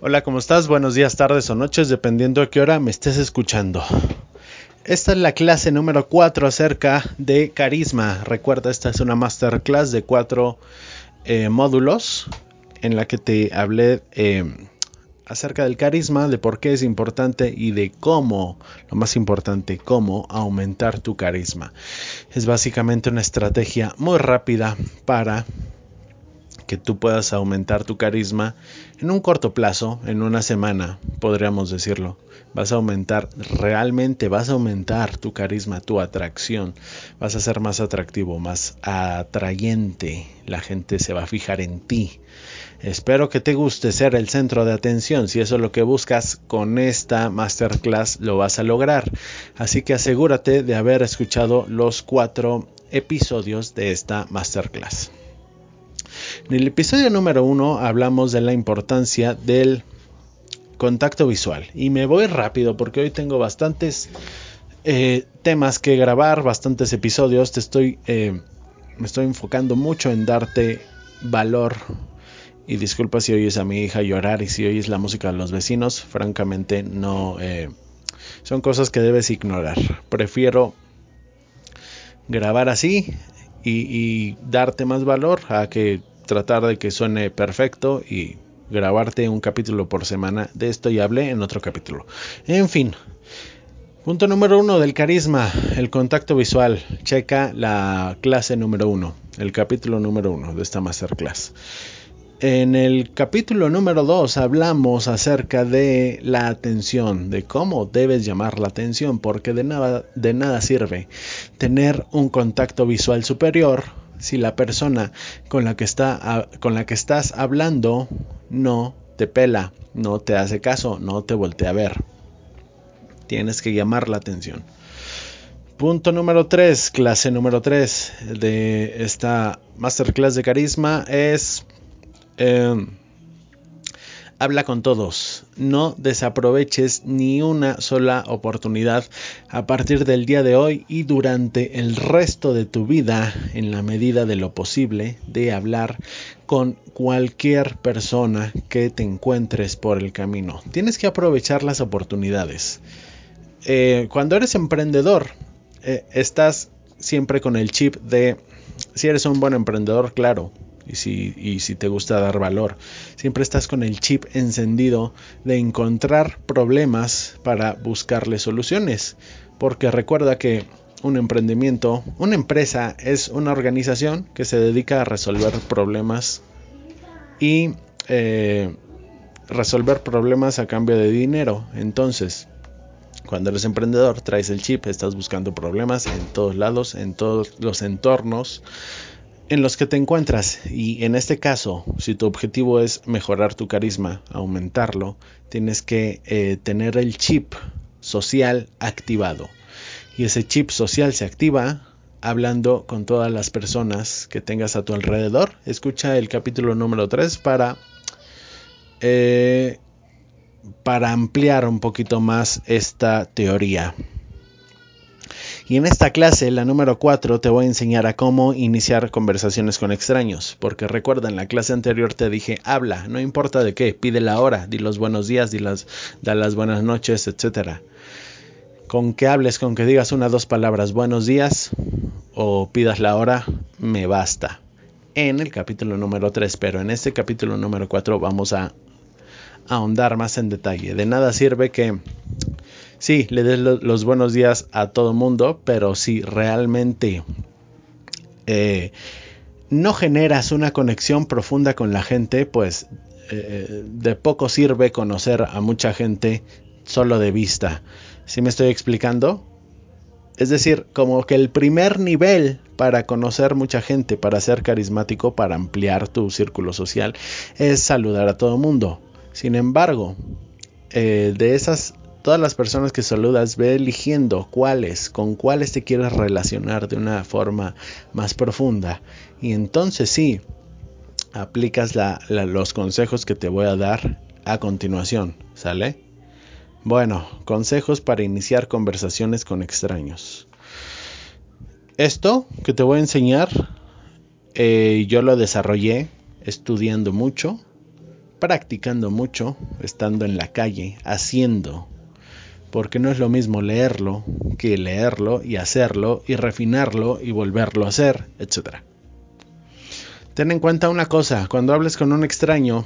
Hola, ¿cómo estás? Buenos días, tardes o noches, dependiendo a qué hora me estés escuchando. Esta es la clase número 4 acerca de carisma. Recuerda, esta es una masterclass de cuatro eh, módulos en la que te hablé eh, acerca del carisma, de por qué es importante y de cómo, lo más importante, cómo aumentar tu carisma. Es básicamente una estrategia muy rápida para que tú puedas aumentar tu carisma en un corto plazo, en una semana, podríamos decirlo. Vas a aumentar, realmente vas a aumentar tu carisma, tu atracción. Vas a ser más atractivo, más atrayente. La gente se va a fijar en ti. Espero que te guste ser el centro de atención. Si eso es lo que buscas con esta masterclass, lo vas a lograr. Así que asegúrate de haber escuchado los cuatro episodios de esta masterclass. En el episodio número uno hablamos de la importancia del contacto visual. Y me voy rápido porque hoy tengo bastantes eh, temas que grabar, bastantes episodios. Te estoy, eh, me estoy enfocando mucho en darte valor. Y disculpa si oyes a mi hija llorar y si oyes la música de los vecinos. Francamente, no. Eh, son cosas que debes ignorar. Prefiero grabar así y darte más valor a que tratar de que suene perfecto y grabarte un capítulo por semana. De esto ya hablé en otro capítulo. En fin. Punto número uno del carisma, el contacto visual. Checa la clase número uno, el capítulo número uno de esta masterclass. En el capítulo número 2 hablamos acerca de la atención, de cómo debes llamar la atención, porque de nada sirve tener un contacto visual superior si la persona con la que, estás hablando no te pela, no te hace caso, no te voltea a ver. Tienes que llamar la atención. Punto número 3, clase número 3 de esta masterclass de carisma es... Eh, habla con todos. No desaproveches ni una sola oportunidad a partir del día de hoy y durante el resto de tu vida, en la medida de lo posible, de hablar con cualquier persona que te encuentres por el camino. Tienes que aprovechar las oportunidades. Eh, cuando eres emprendedor, eh, estás siempre con el chip de, si eres un buen emprendedor, claro, y si, y si te gusta dar valor. Siempre estás con el chip encendido de encontrar problemas para buscarle soluciones. Porque recuerda que un emprendimiento, una empresa es una organización que se dedica a resolver problemas y eh, resolver problemas a cambio de dinero. Entonces, cuando eres emprendedor, traes el chip, estás buscando problemas en todos lados, en todos los entornos en los que te encuentras. Y en este caso, si tu objetivo es mejorar tu carisma, aumentarlo, tienes que eh, tener el chip social activado. Y ese chip social se activa hablando con todas las personas que tengas a tu alrededor. Escucha el capítulo número 3 para, eh, para ampliar un poquito más esta teoría. Y en esta clase, la número 4, te voy a enseñar a cómo iniciar conversaciones con extraños. Porque recuerda, en la clase anterior te dije, habla, no importa de qué, pide la hora, di los buenos días, di las, da las buenas noches, etc. Con que hables, con que digas una o dos palabras, buenos días, o pidas la hora, me basta. En el capítulo número 3, pero en este capítulo número 4 vamos a ahondar más en detalle. De nada sirve que sí, le des los buenos días a todo mundo, pero si realmente eh, no generas una conexión profunda con la gente, pues eh, de poco sirve conocer a mucha gente solo de vista. ¿Sí me estoy explicando? Es decir, como que el primer nivel para conocer mucha gente, para ser carismático, para ampliar tu círculo social, es saludar a todo mundo. Sin embargo, eh, de esas, todas las personas que saludas, ve eligiendo cuáles, con cuáles te quieres relacionar de una forma más profunda. Y entonces sí, aplicas los consejos que te voy a dar a continuación, ¿sale? Bueno, consejos para iniciar conversaciones con extraños. Esto que te voy a enseñar, eh, yo lo desarrollé estudiando mucho, practicando mucho, estando en la calle, haciendo, porque no es lo mismo leerlo que leerlo y hacerlo y refinarlo y volverlo a hacer, etc. Ten en cuenta una cosa, cuando hables con un extraño,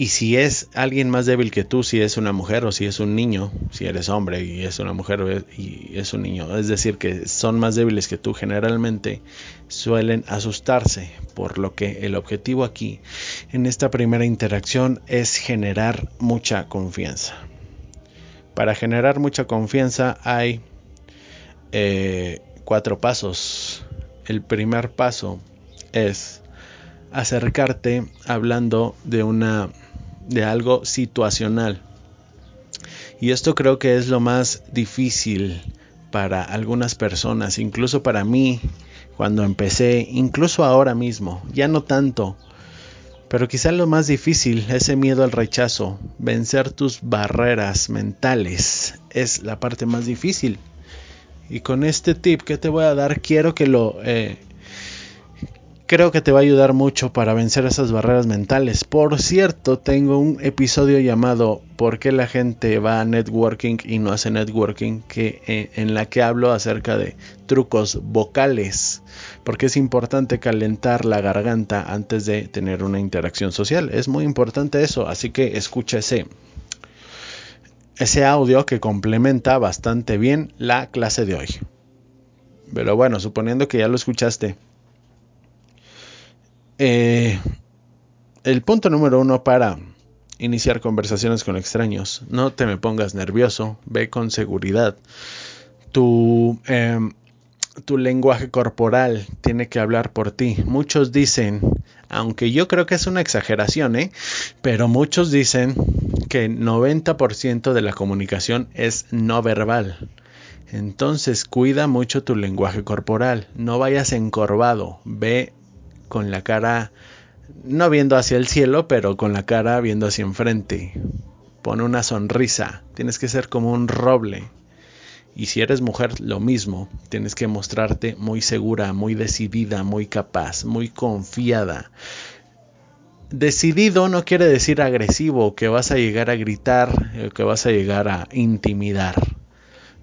y si es alguien más débil que tú, si es una mujer o si es un niño, si eres hombre y es una mujer y es un niño, es decir, que son más débiles que tú, generalmente suelen asustarse, por lo que el objetivo aquí en esta primera interacción es generar mucha confianza. Para generar mucha confianza hay eh, cuatro pasos. El primer paso es acercarte hablando de una de algo situacional. Y esto creo que es lo más difícil para algunas personas, incluso para mí, cuando empecé, incluso ahora mismo, ya no tanto, pero quizá lo más difícil, ese miedo al rechazo, vencer tus barreras mentales, es la parte más difícil. Y con este tip que te voy a dar, quiero que lo eh, creo que te va a ayudar mucho para vencer esas barreras mentales. Por cierto, tengo un episodio llamado ¿Por qué la gente va a networking y no hace networking? Que, eh, en la que hablo acerca de trucos vocales. Porque es importante calentar la garganta antes de tener una interacción social. Es muy importante eso, así que escucha ese, ese audio que complementa bastante bien la clase de hoy. Pero bueno, suponiendo que ya lo escuchaste eh, el punto número uno para iniciar conversaciones con extraños. No te me pongas nervioso, ve con seguridad. Tu, em, tu lenguaje corporal tiene que hablar por ti. Muchos dicen, aunque yo creo que es una exageración, ¿eh? pero muchos dicen que 90% de la comunicación es no verbal. Entonces cuida mucho tu lenguaje corporal, no vayas encorvado, ve con la cara no viendo hacia el cielo, pero con la cara viendo hacia enfrente. Pon una sonrisa, tienes que ser como un roble. Y si eres mujer, lo mismo, tienes que mostrarte muy segura, muy decidida, muy capaz, muy confiada. Decidido no quiere decir agresivo, que vas a llegar a gritar, eh, que vas a llegar a intimidar.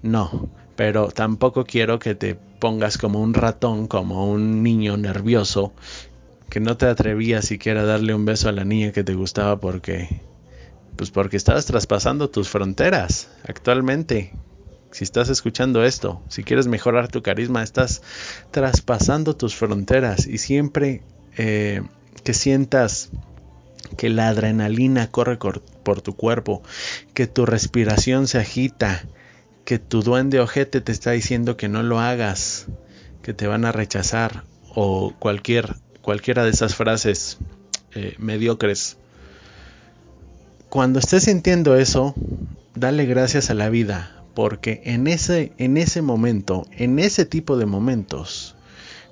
No, pero tampoco quiero que te pongas como un ratón, como un niño nervioso, que no te atrevías siquiera a darle un beso a la niña que te gustaba porque pues porque estabas traspasando tus fronteras actualmente. Si estás escuchando esto, si quieres mejorar tu carisma, estás traspasando tus fronteras y siempre eh, que sientas que la adrenalina corre por tu cuerpo, que tu respiración se agita, que tu duende ojete te está diciendo que no lo hagas, que te van a rechazar o cualquier, cualquiera de esas frases eh, mediocres. Cuando estés sintiendo eso, dale gracias a la vida, porque en ese, en ese momento, en ese tipo de momentos,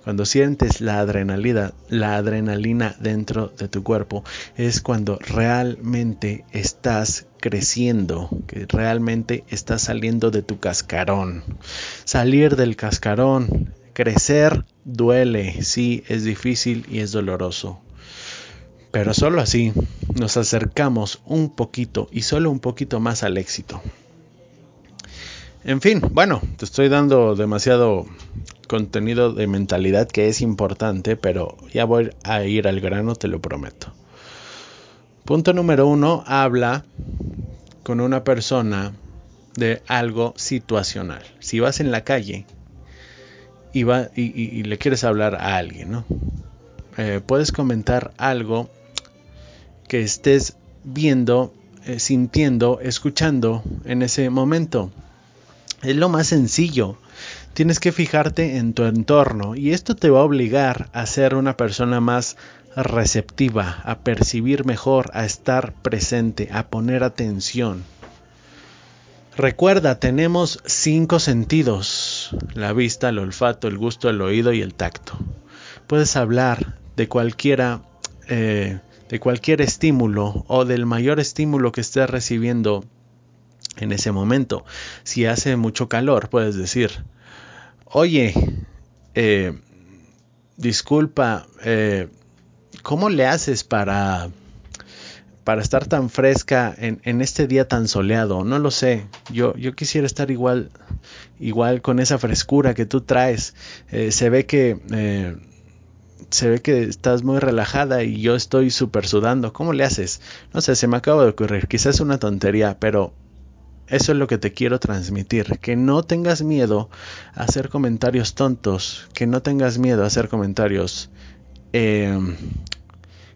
cuando sientes la adrenalina, la adrenalina dentro de tu cuerpo, es cuando realmente estás creciendo, que realmente estás saliendo de tu cascarón. Salir del cascarón, crecer, duele, sí, es difícil y es doloroso. Pero solo así nos acercamos un poquito y solo un poquito más al éxito. En fin, bueno, te estoy dando demasiado contenido de mentalidad que es importante, pero ya voy a ir al grano, te lo prometo. Punto número uno, habla con una persona de algo situacional. Si vas en la calle y, le quieres hablar a alguien, ¿no? Eh, puedes comentar algo que estés viendo, eh, sintiendo, escuchando en ese momento. Es lo más sencillo tienes que fijarte en tu entorno y esto te va a obligar a ser una persona más receptiva, a percibir mejor, a estar presente, a poner atención. Recuerda, tenemos cinco sentidos, la vista, el olfato, el gusto, el oído y el tacto. Puedes hablar de cualquiera, eh, de cualquier estímulo o del mayor estímulo que estés recibiendo en ese momento. Si hace mucho calor, puedes decir, Oye, eh, disculpa, eh, ¿cómo le haces para, para estar tan fresca en, este día tan soleado? No lo sé. Yo, yo quisiera estar igual, igual con esa frescura que tú traes. Eh, se ve que se ve que estás muy relajada y yo estoy súper sudando. ¿Cómo le haces? No sé, se me acaba de ocurrir. Quizás es una tontería, pero eso es lo que te quiero transmitir, que no tengas miedo a hacer comentarios tontos, que no tengas miedo a hacer comentarios em,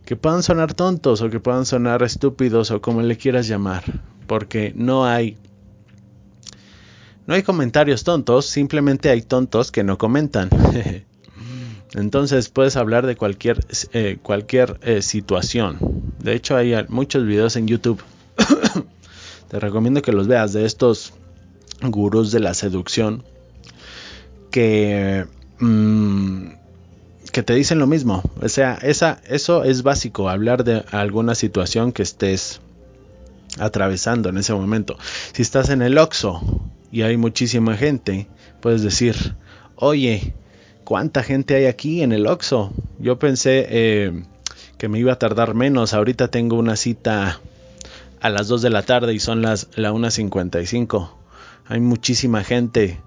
que puedan sonar tontos o que puedan sonar estúpidos o como le quieras llamar, porque no hay no hay comentarios tontos, simplemente hay tontos que no comentan. Entonces puedes hablar de cualquier, eh, cualquier eh, situación. De hecho hay muchos videos en YouTube te recomiendo que los veas de estos gurús de la seducción que, mm, que te dicen lo mismo. O sea, esa, eso es básico, hablar de alguna situación que estés atravesando en ese momento. Si estás en el Oxxo y hay muchísima gente, puedes decir, oye, ¿cuánta gente hay aquí en el Oxxo? Yo pensé eh, que me iba a tardar menos, ahorita tengo una cita a las 2 de la tarde y son las la 1.55. Hay muchísima gente.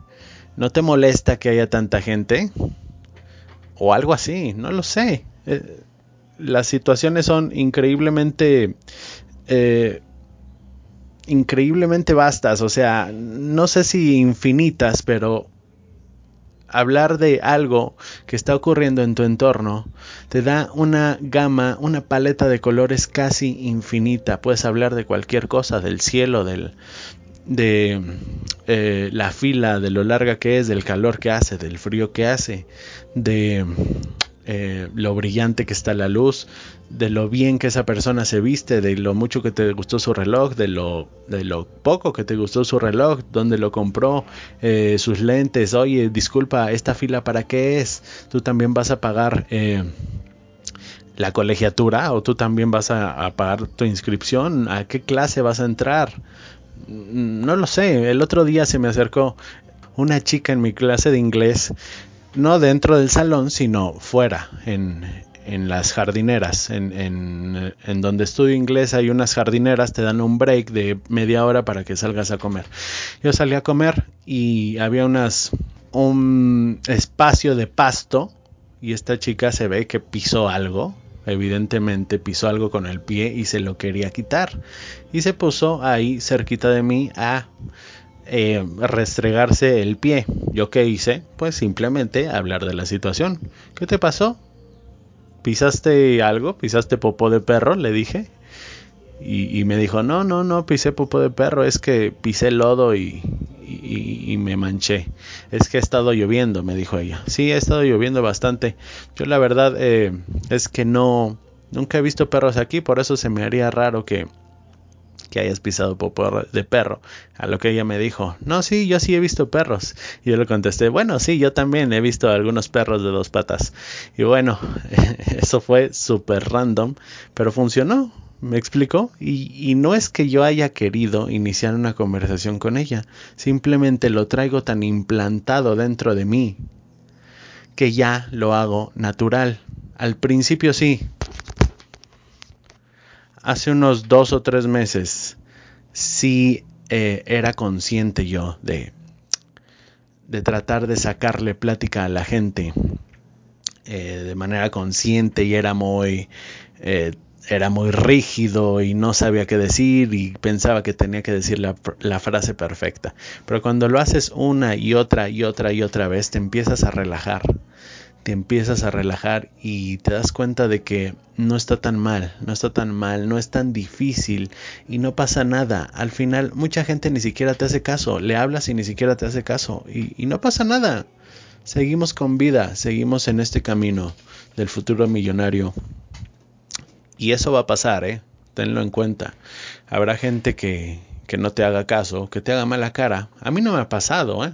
¿No te molesta que haya tanta gente? O algo así, no lo sé. Eh, las situaciones son increíblemente... Eh, increíblemente vastas, o sea, no sé si infinitas, pero hablar de algo que está ocurriendo en tu entorno te da una gama, una paleta de colores casi infinita. Puedes hablar de cualquier cosa, del cielo, del, de eh, la fila, de lo larga que es, del calor que hace, del frío que hace, de eh, lo brillante que está la luz, de lo bien que esa persona se viste, de lo mucho que te gustó su reloj, de lo, de lo poco que te gustó su reloj, dónde lo compró, eh, sus lentes, oye, disculpa, esta fila para qué es, tú también vas a pagar eh, la colegiatura o tú también vas a, a pagar tu inscripción, a qué clase vas a entrar. No lo sé, el otro día se me acercó una chica en mi clase de inglés no dentro del salón, sino fuera, en, en las jardineras. En, en, en, donde estudio inglés hay unas jardineras, te dan un break de media hora para que salgas a comer. Yo salí a comer y había unas un espacio de pasto y esta chica se ve que pisó algo. Evidentemente pisó algo con el pie y se lo quería quitar. Y se puso ahí cerquita de mí a eh, restregarse el pie. ¿Yo qué hice? Pues simplemente hablar de la situación. ¿Qué te pasó? ¿Pisaste algo? ¿Pisaste popó de perro? Le dije. Y, me dijo, no, no, no pisé popó de perro, es que pisé lodo y, y, me manché. Es que ha estado lloviendo, me dijo ella. Sí, ha estado lloviendo bastante. Yo la verdad eh, es que no, nunca he visto perros aquí, por eso se me haría raro que, que hayas pisado de perro. A lo que ella me dijo, no, sí, yo sí he visto perros. Y yo le contesté, bueno, sí, yo también he visto algunos perros de dos patas. Y bueno, eso fue súper random, pero funcionó. ¿Me explico? Y, y, no es que yo haya querido iniciar una conversación con ella, simplemente lo traigo tan implantado dentro de mí que ya lo hago natural. Al principio sí, hace unos dos o tres meses sí eh, era consciente yo de, de tratar de sacarle plática a la gente eh, de manera consciente y era muy eh, era muy rígido y no sabía qué decir y pensaba que tenía que decir la, la, frase perfecta. Pero cuando lo haces una y otra y otra y otra vez, te empiezas a relajar te empiezas a relajar y te das cuenta de que no está tan mal, no está tan mal, no es tan difícil y no pasa nada. Al final mucha gente ni siquiera te hace caso, le hablas y ni siquiera te hace caso y, y no pasa nada. Seguimos con vida, seguimos en este camino del futuro millonario. Y eso va a pasar, ¿eh? Tenlo en cuenta. Habrá gente que, que no te haga caso, que te haga mala cara. A mí no me ha pasado, ¿eh?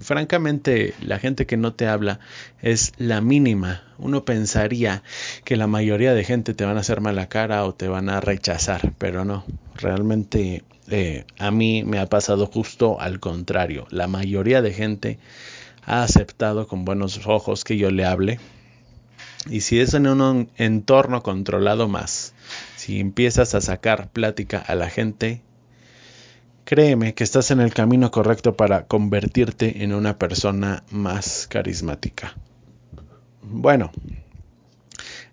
Francamente la gente que no te habla es la mínima. Uno pensaría que la mayoría de gente te van a hacer mala cara o te van a rechazar, pero no. Realmente eh, a mí me ha pasado justo al contrario. La mayoría de gente ha aceptado con buenos ojos que yo le hable. Y si es en un entorno controlado más, si empiezas a sacar plática a la gente, Créeme que estás en el camino correcto para convertirte en una persona más carismática. Bueno,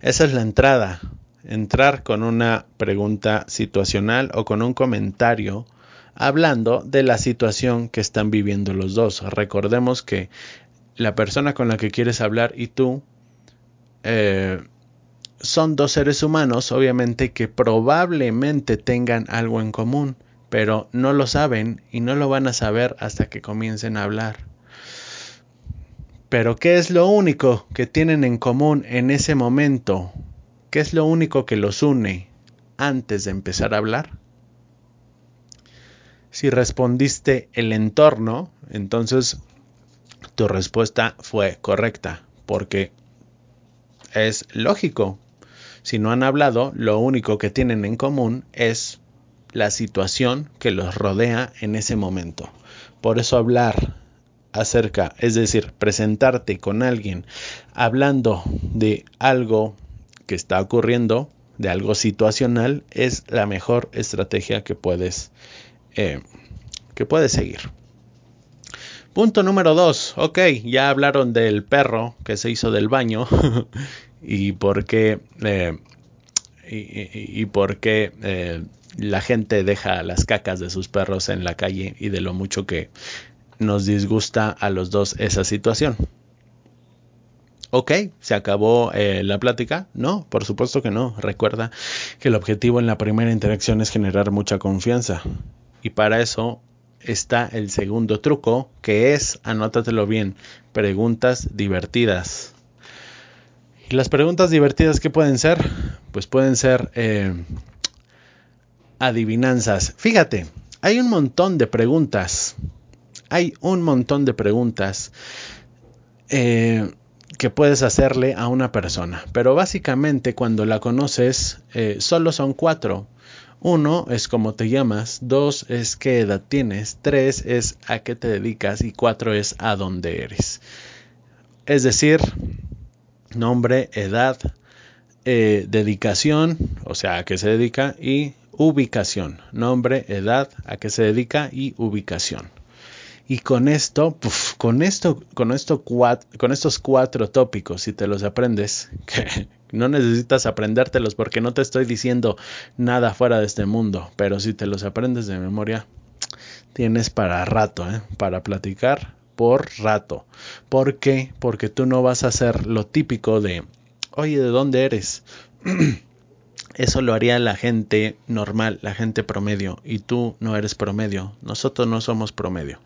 esa es la entrada. Entrar con una pregunta situacional o con un comentario hablando de la situación que están viviendo los dos. Recordemos que la persona con la que quieres hablar y tú eh, son dos seres humanos, obviamente, que probablemente tengan algo en común pero no lo saben y no lo van a saber hasta que comiencen a hablar. Pero ¿qué es lo único que tienen en común en ese momento? ¿Qué es lo único que los une antes de empezar a hablar? Si respondiste el entorno, entonces tu respuesta fue correcta, porque es lógico. Si no han hablado, lo único que tienen en común es la situación que los rodea en ese momento. Por eso hablar acerca, es decir, presentarte con alguien hablando de algo que está ocurriendo, de algo situacional, es la mejor estrategia que puedes, eh, que puedes seguir. Punto número dos. Ok, ya hablaron del perro que se hizo del baño y por qué, eh, y, por qué eh, la gente deja las cacas de sus perros en la calle y de lo mucho que nos disgusta a los dos esa situación. Ok, ¿se acabó eh, la plática? No, por supuesto que no. Recuerda que el objetivo en la primera interacción es generar mucha confianza. Y para eso está el segundo truco, que es, anótatelo bien, preguntas divertidas. ¿Y las preguntas divertidas qué pueden ser? Pues pueden ser, eh, adivinanzas. Fíjate, hay un montón de preguntas. Hay un montón de preguntas eh, que puedes hacerle a una persona. Pero básicamente cuando la conoces, eh, solo son cuatro. Uno es cómo te llamas, dos es qué edad tienes, tres es a qué te dedicas y cuatro es a dónde eres. Es decir, nombre, edad, eh, dedicación, o sea, a qué se dedica y ubicación, nombre, edad, a qué se dedica y ubicación. Y con esto, con esto, con esto con estos cuatro tópicos, si te los aprendes, que no necesitas aprendértelos porque no te estoy diciendo nada fuera de este mundo, pero si te los aprendes de memoria, tienes para rato, ¿eh? para platicar por rato. ¿Por qué? Porque tú no vas a hacer lo típico de, oye, ¿de dónde eres? Eso lo haría la gente normal, la gente promedio, y tú no eres promedio, nosotros no somos promedio.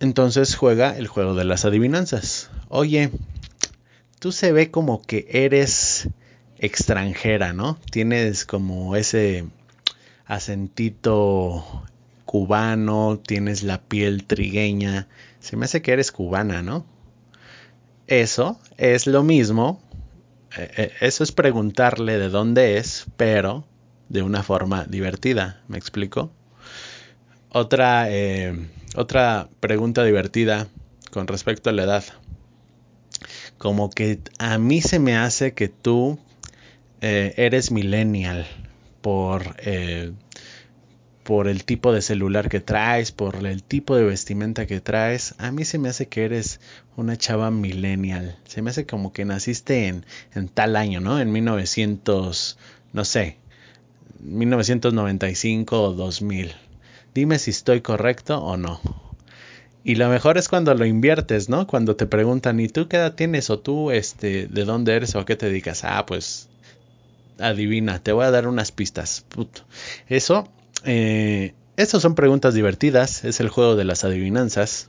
Entonces juega el juego de las adivinanzas. Oye, tú se ve como que eres extranjera, ¿no? Tienes como ese acentito cubano, tienes la piel trigueña. Se me hace que eres cubana, ¿no? Eso es lo mismo. Eh, eh, eso es preguntarle de dónde es, pero de una forma divertida. ¿Me explico? Otra, eh, otra pregunta divertida con respecto a la edad. Como que a mí se me hace que tú eres millennial por por el tipo de celular que traes, por el tipo de vestimenta que traes, a mí se me hace que eres una chava millennial. Se me hace como que naciste en, en tal año, ¿no? En 1900, no sé, 1995 o 2000. Dime si estoy correcto o no. Y lo mejor es cuando lo inviertes, ¿no? Cuando te preguntan, ¿y tú qué edad tienes? O tú, este, ¿de dónde eres o a qué te dedicas? Ah, pues, adivina, te voy a dar unas pistas. Puto. Eso eh, estas son preguntas divertidas, es el juego de las adivinanzas.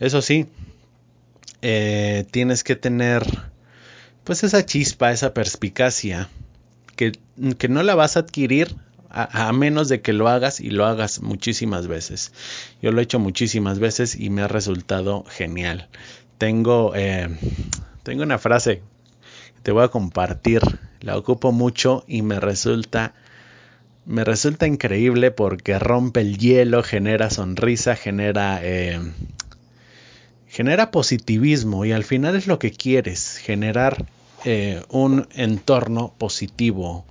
Eso sí, eh, tienes que tener pues esa chispa, esa perspicacia, que, que no la vas a adquirir a, menos de que lo hagas y lo hagas muchísimas veces. Yo lo he hecho muchísimas veces y me ha resultado genial. Tengo, eh, tengo una frase que te voy a compartir, la ocupo mucho y me resulta me resulta increíble porque rompe el hielo, genera sonrisa, genera, eh, genera positivismo y al final es lo que quieres, generar eh, un entorno positivo,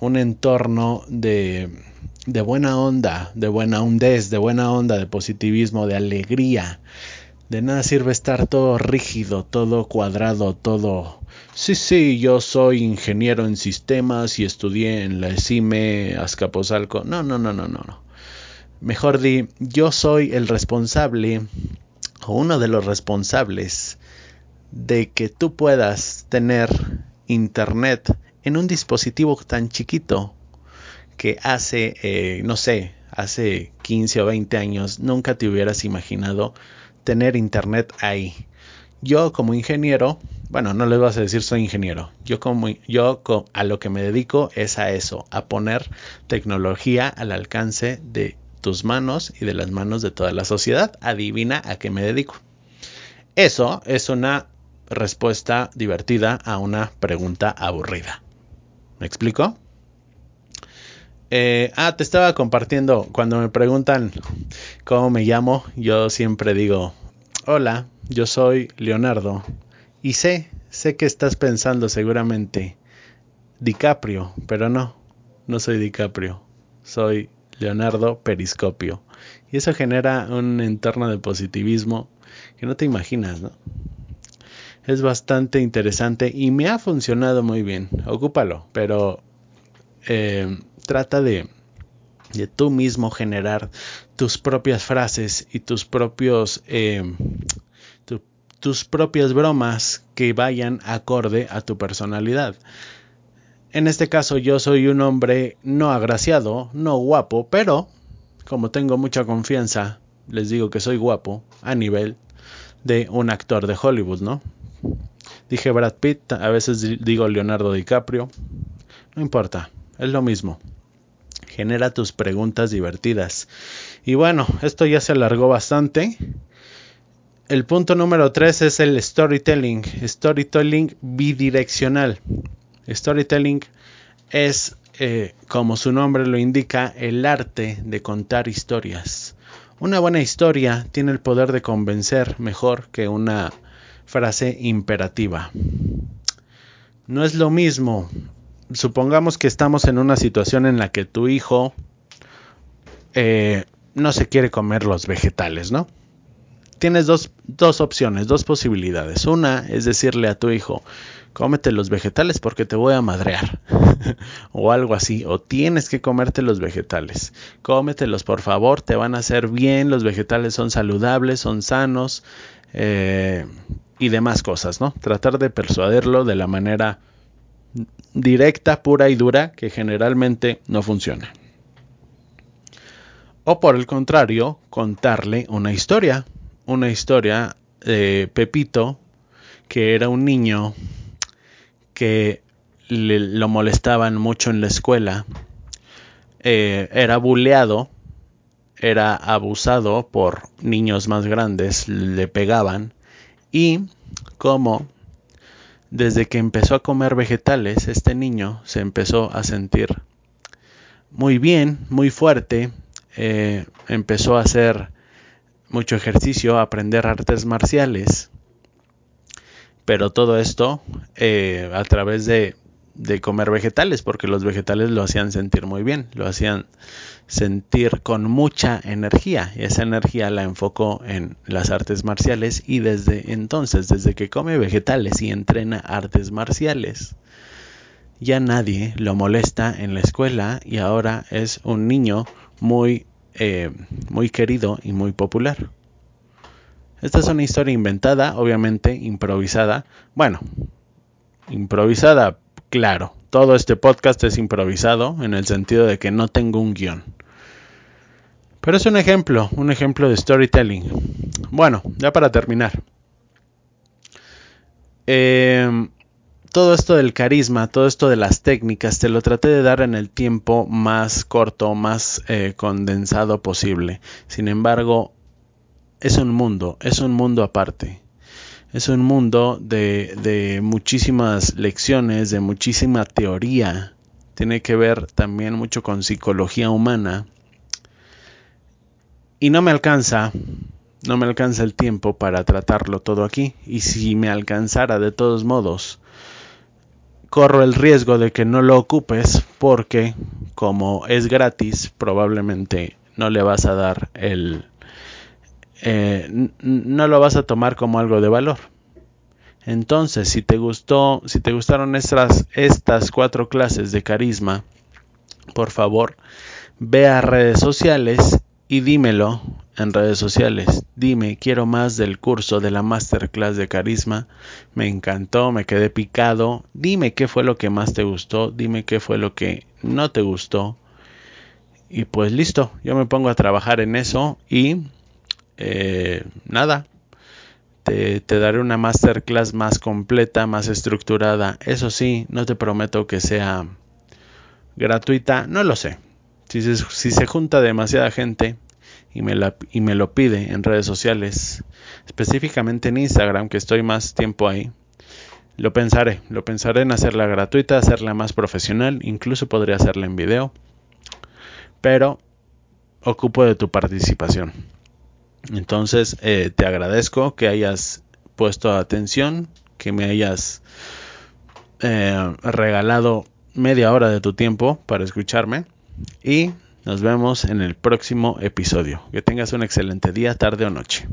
un entorno de, de buena onda, de buena hondez, de buena onda, de positivismo, de alegría. De nada sirve estar todo rígido, todo cuadrado, todo Sí, sí, yo soy ingeniero en sistemas y estudié en la ESIME Azcapotzalco. No, no, no, no, no, no. Mejor di, yo soy el responsable o uno de los responsables de que tú puedas tener internet en un dispositivo tan chiquito que hace, eh, no sé, hace 15 o 20 años nunca te hubieras imaginado tener internet ahí. Yo como ingeniero bueno, no les vas a decir soy ingeniero. Yo como yo a lo que me dedico es a eso, a poner tecnología al alcance de tus manos y de las manos de toda la sociedad. Adivina a qué me dedico. Eso es una respuesta divertida a una pregunta aburrida. ¿Me explico? Eh, ah, te estaba compartiendo. Cuando me preguntan cómo me llamo, yo siempre digo, hola, yo soy Leonardo y sé, sé que estás pensando seguramente DiCaprio, pero no, no soy DiCaprio, soy Leonardo Periscopio. Y eso genera un entorno de positivismo que no te imaginas, ¿no? Es bastante interesante y me ha funcionado muy bien. Ocúpalo, pero eh, trata de, de tú mismo generar tus propias frases y tus propios eh, tus propias bromas que vayan acorde a tu personalidad. En este caso yo soy un hombre no agraciado, no guapo, pero como tengo mucha confianza, les digo que soy guapo a nivel de un actor de Hollywood, ¿no? Dije Brad Pitt, a veces digo Leonardo DiCaprio, no importa, es lo mismo. Genera tus preguntas divertidas. Y bueno, esto ya se alargó bastante el punto número 3 es el storytelling. Storytelling bidireccional. Storytelling es, eh, como su nombre lo indica, el arte de contar historias. Una buena historia tiene el poder de convencer mejor que una frase imperativa. No es lo mismo. Supongamos que estamos en una situación en la que tu hijo eh, no se quiere comer los vegetales, ¿no? tienes dos, dos opciones, dos posibilidades. Una es decirle a tu hijo, cómete los vegetales porque te voy a madrear. o algo así. O tienes que comerte los vegetales. Cómetelos por favor, te van a hacer bien. Los vegetales son saludables, son sanos. Eh, y demás cosas, ¿no? Tratar de persuadirlo de la manera directa, pura y dura, que generalmente no funciona. O por el contrario, contarle una historia una historia de Pepito, que era un niño que lo molestaban mucho en la escuela. eh, era buleado, era abusado por niños más grandes, le pegaban y como desde que empezó a comer vegetales, este niño se empezó a sentir muy bien, muy fuerte, eh, empezó a hacer mucho ejercicio, a aprender artes marciales, pero todo esto eh, a través de de comer vegetales, porque los vegetales lo hacían sentir muy bien, lo hacían sentir con mucha energía. Y esa energía la enfocó en las artes marciales y desde entonces, desde que come vegetales y entrena artes marciales, ya nadie lo molesta en la escuela y ahora es un niño muy, eh, muy querido y muy popular. Esta es una historia inventada, obviamente improvisada. Bueno, improvisada Claro, todo este podcast es improvisado en el sentido de que no tengo un guion. Pero es un ejemplo, un ejemplo de storytelling. Bueno, ya para terminar. Em, todo esto del carisma, todo esto de las técnicas, te lo traté de dar en el tiempo más corto, más eh, condensado posible. Sin embargo, es un mundo, es un mundo aparte es un mundo de, muchísimas lecciones, de muchísima teoría. Tiene que ver también mucho con psicología humana. Y no me alcanza, no me alcanza el tiempo para tratarlo todo aquí. Y si me alcanzara de todos modos, corro el riesgo de que no lo ocupes porque como es gratis, probablemente no le vas a dar el, eh, no lo vas a tomar como algo de valor. Entonces, si te gustó, si te gustaron estas, estas cuatro clases de carisma, por favor, ve a redes sociales y dímelo en redes sociales. Dime, quiero más del curso de la masterclass de carisma. Me encantó, me quedé picado. Dime qué fue lo que más te gustó, dime qué fue lo que no te gustó. Y pues listo, yo me pongo a trabajar en eso y eh, nada, te, te, daré una masterclass más completa, más estructurada. Eso sí, no te prometo que sea gratuita, no lo sé. Si se, junta demasiada gente y me, y me lo pide en redes sociales, específicamente en Instagram, que estoy más tiempo ahí, lo pensaré. Lo pensaré en hacerla gratuita, hacerla más profesional, incluso podría hacerla en video. Pero ocupo de tu participación. Entonces, eh, te agradezco que hayas puesto atención, que me hayas eh, regalado media hora de tu tiempo para escucharme y nos vemos en el próximo episodio. Que tengas un excelente día, tarde o noche.